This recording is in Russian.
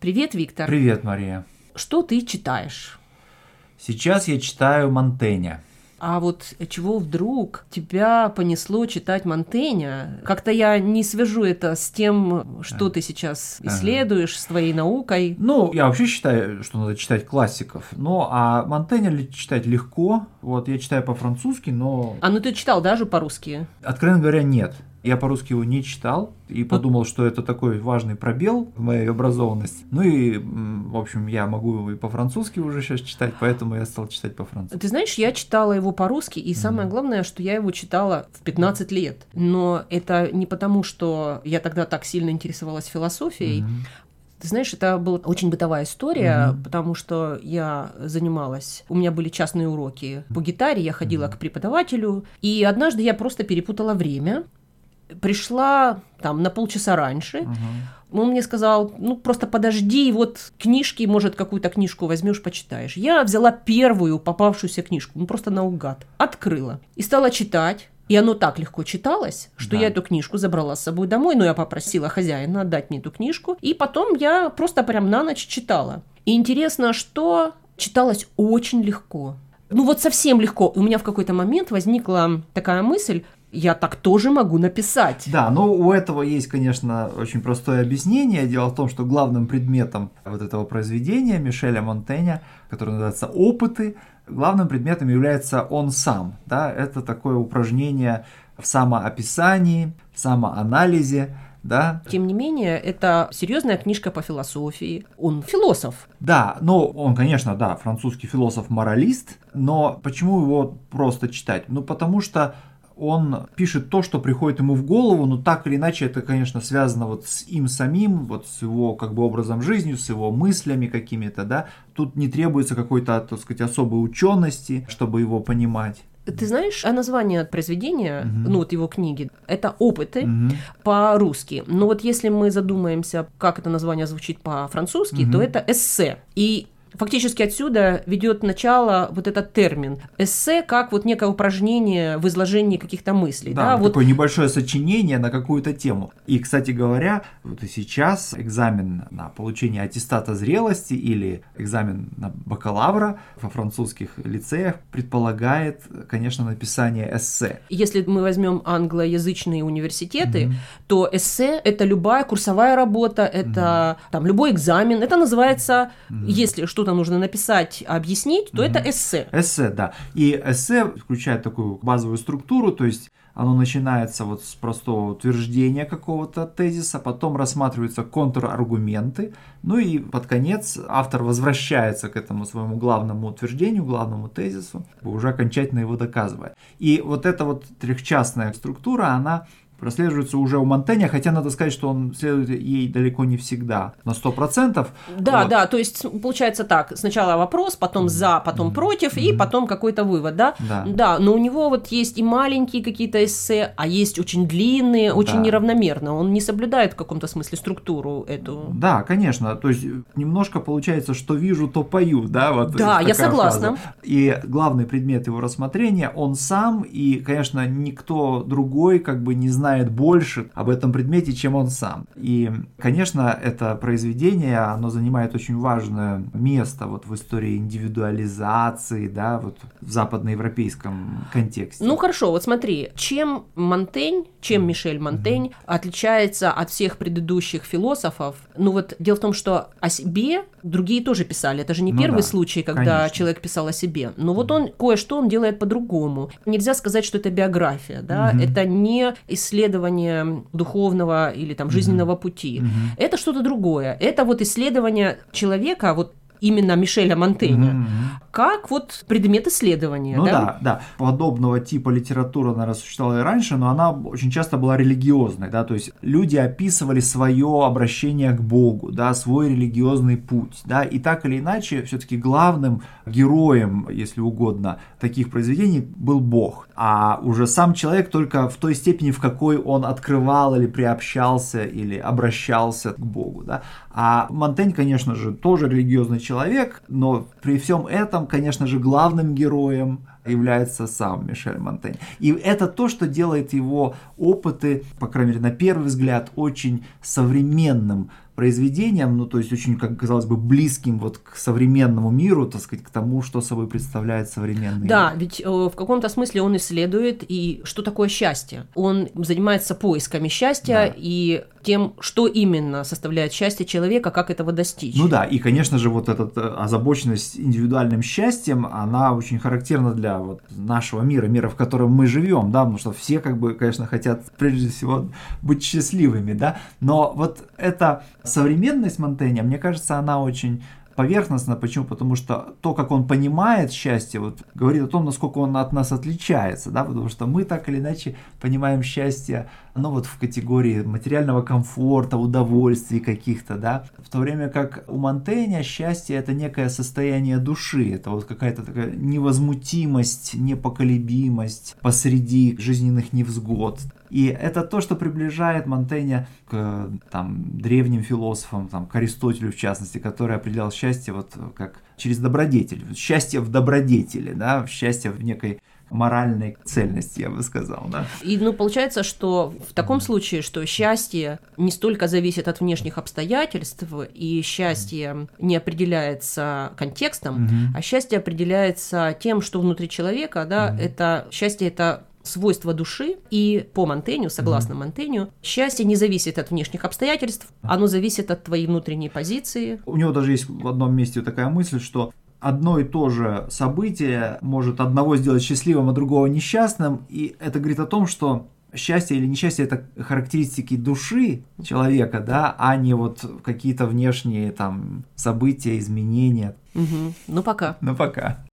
Привет, Виктор. Привет, Мария. Что ты читаешь? Сейчас я читаю Монтэня. А вот чего вдруг тебя понесло читать Монтэня? Как-то я не свяжу это с тем, что ты сейчас исследуешь, с твоей наукой. Ну, я вообще считаю, что надо читать классиков. Ну, а Монтэня читать легко. Вот, я читаю по-французски, но... А ну ты читал даже по-русски? Откровенно говоря, нет. Я по-русски его не читал и подумал, что это такой важный пробел в моей образованности. Ну и, в общем, я могу и по-французски уже сейчас читать, поэтому я стал читать по-французски. Ты знаешь, я читала его по-русски, и самое главное, что я его читала в 15 лет. Но это не потому, что я тогда так сильно интересовалась философией, ты знаешь, это была очень бытовая история, mm потому что я занималась, у меня были частные уроки по гитаре, я ходила mm к преподавателю, и однажды я просто перепутала время, пришла там на полчаса раньше. Угу. Он мне сказал, ну просто подожди, вот книжки, может, какую-то книжку возьмешь, почитаешь. Я взяла первую попавшуюся книжку, ну просто наугад, открыла и стала читать. И оно так легко читалось, что да. я эту книжку забрала с собой домой, но я попросила хозяина отдать мне эту книжку, и потом я просто прям на ночь читала. И интересно, что читалось очень легко. Ну вот совсем легко. У меня в какой-то момент возникла такая мысль, я так тоже могу написать. Да, но у этого есть, конечно, очень простое объяснение. Дело в том, что главным предметом вот этого произведения Мишеля Монтэня, который называется «Опыты», главным предметом является он сам. Да? Это такое упражнение в самоописании, в самоанализе, да. Тем не менее, это серьезная книжка по философии. Он философ. Да, ну, он, конечно, да, французский философ-моралист, но почему его просто читать? Ну, потому что он пишет то, что приходит ему в голову, но так или иначе это, конечно, связано вот с им самим, вот с его как бы образом жизни, с его мыслями какими-то, да. Тут не требуется какой-то, так сказать, особой учености, чтобы его понимать. Ты знаешь, а название произведения, угу. ну вот его книги, это опыты угу. по-русски. Но вот если мы задумаемся, как это название звучит по-французски, угу. то это эссе. И Фактически отсюда ведет начало вот этот термин. Эссе как вот некое упражнение в изложении каких-то мыслей. Да, да такое вот... небольшое сочинение на какую-то тему. И, кстати говоря, вот и сейчас экзамен на получение аттестата зрелости или экзамен на бакалавра во французских лицеях предполагает, конечно, написание эссе. Если мы возьмем англоязычные университеты, mm-hmm. то эссе это любая курсовая работа, это mm-hmm. там любой экзамен, это называется, mm-hmm. если что что-то нужно написать, объяснить, то mm-hmm. это эссе. Эссе, да. И эссе включает такую базовую структуру, то есть оно начинается вот с простого утверждения какого-то тезиса, потом рассматриваются контраргументы, ну и под конец автор возвращается к этому своему главному утверждению, главному тезису, уже окончательно его доказывая. И вот эта вот трехчастная структура, она прослеживается уже у Монтэня, хотя надо сказать, что он следует ей далеко не всегда, на 100%. Да, вот. да, то есть получается так, сначала вопрос, потом mm-hmm. за, потом mm-hmm. против, mm-hmm. и потом какой-то вывод, да? да? Да, но у него вот есть и маленькие какие-то эссе, а есть очень длинные, очень да. неравномерно, он не соблюдает в каком-то смысле структуру эту. Да, конечно, то есть немножко получается, что вижу, то пою, да? Вот да, я согласна. Фраза. И главный предмет его рассмотрения, он сам, и, конечно, никто другой как бы не знает, знает больше об этом предмете, чем он сам. И, конечно, это произведение, оно занимает очень важное место вот в истории индивидуализации, да, вот в западноевропейском контексте. Ну хорошо, вот смотри, чем Монтень, чем Мишель Монтень mm-hmm. отличается от всех предыдущих философов? Ну вот дело в том, что о себе другие тоже писали. Это же не ну первый да, случай, когда конечно. человек писал о себе. Но вот он кое-что он делает по-другому. Нельзя сказать, что это биография, да, угу. это не исследование духовного или там жизненного угу. пути. Угу. Это что-то другое. Это вот исследование человека, вот именно Мишеля Монтэня, mm-hmm. Как вот предмет исследования. Ну да? да, да. Подобного типа литература, наверное, существовала и раньше, но она очень часто была религиозной, да, то есть люди описывали свое обращение к Богу, да, свой религиозный путь, да, и так или иначе, все-таки главным героем, если угодно, таких произведений был Бог, а уже сам человек только в той степени, в какой он открывал или приобщался или обращался к Богу, да. А Монтень, конечно же, тоже религиозный человек, но при всем этом, конечно же, главным героем является сам Мишель Монтень. И это то, что делает его опыты, по крайней мере, на первый взгляд, очень современным произведением, ну, то есть очень, как казалось бы, близким вот к современному миру, так сказать, к тому, что собой представляет современный Да, мир. ведь э, в каком-то смысле он исследует и что такое счастье. Он занимается поисками счастья Да. и тем, что именно составляет счастье человека, как этого достичь. Ну да, и, конечно же, вот эта э, озабоченность индивидуальным счастьем, она очень характерна для вот нашего мира, мира, в котором мы живем, да, потому что все, как бы, конечно, хотят прежде всего быть счастливыми, да, но вот эта современность Монтэня, мне кажется, она очень поверхностно. Почему? Потому что то, как он понимает счастье, вот, говорит о том, насколько он от нас отличается, да, потому что мы так или иначе понимаем счастье, ну вот в категории материального комфорта, удовольствий каких-то, да, в то время как у Монтэня счастье это некое состояние души, это вот какая-то такая невозмутимость, непоколебимость посреди жизненных невзгод. И это то, что приближает Монтэня к там, древним философам, там, к Аристотелю в частности, который определял счастье вот как через добродетель. Счастье в добродетели, да, счастье в некой моральной цельности, я бы сказал, да. И ну получается, что в таком случае, что счастье не столько зависит от внешних обстоятельств, и счастье не определяется контекстом, Мгм. а счастье определяется тем, что внутри человека, да, это счастье это свойство души, и по Монтеню, согласно Монтеню, счастье не зависит от внешних обстоятельств, оно зависит от твоей внутренней позиции. У него даже есть в одном месте такая мысль, что одно и то же событие может одного сделать счастливым, а другого несчастным, и это говорит о том, что счастье или несчастье это характеристики души человека, да, а не вот какие-то внешние там события, изменения. Мгм. Ну пока. Ну пока.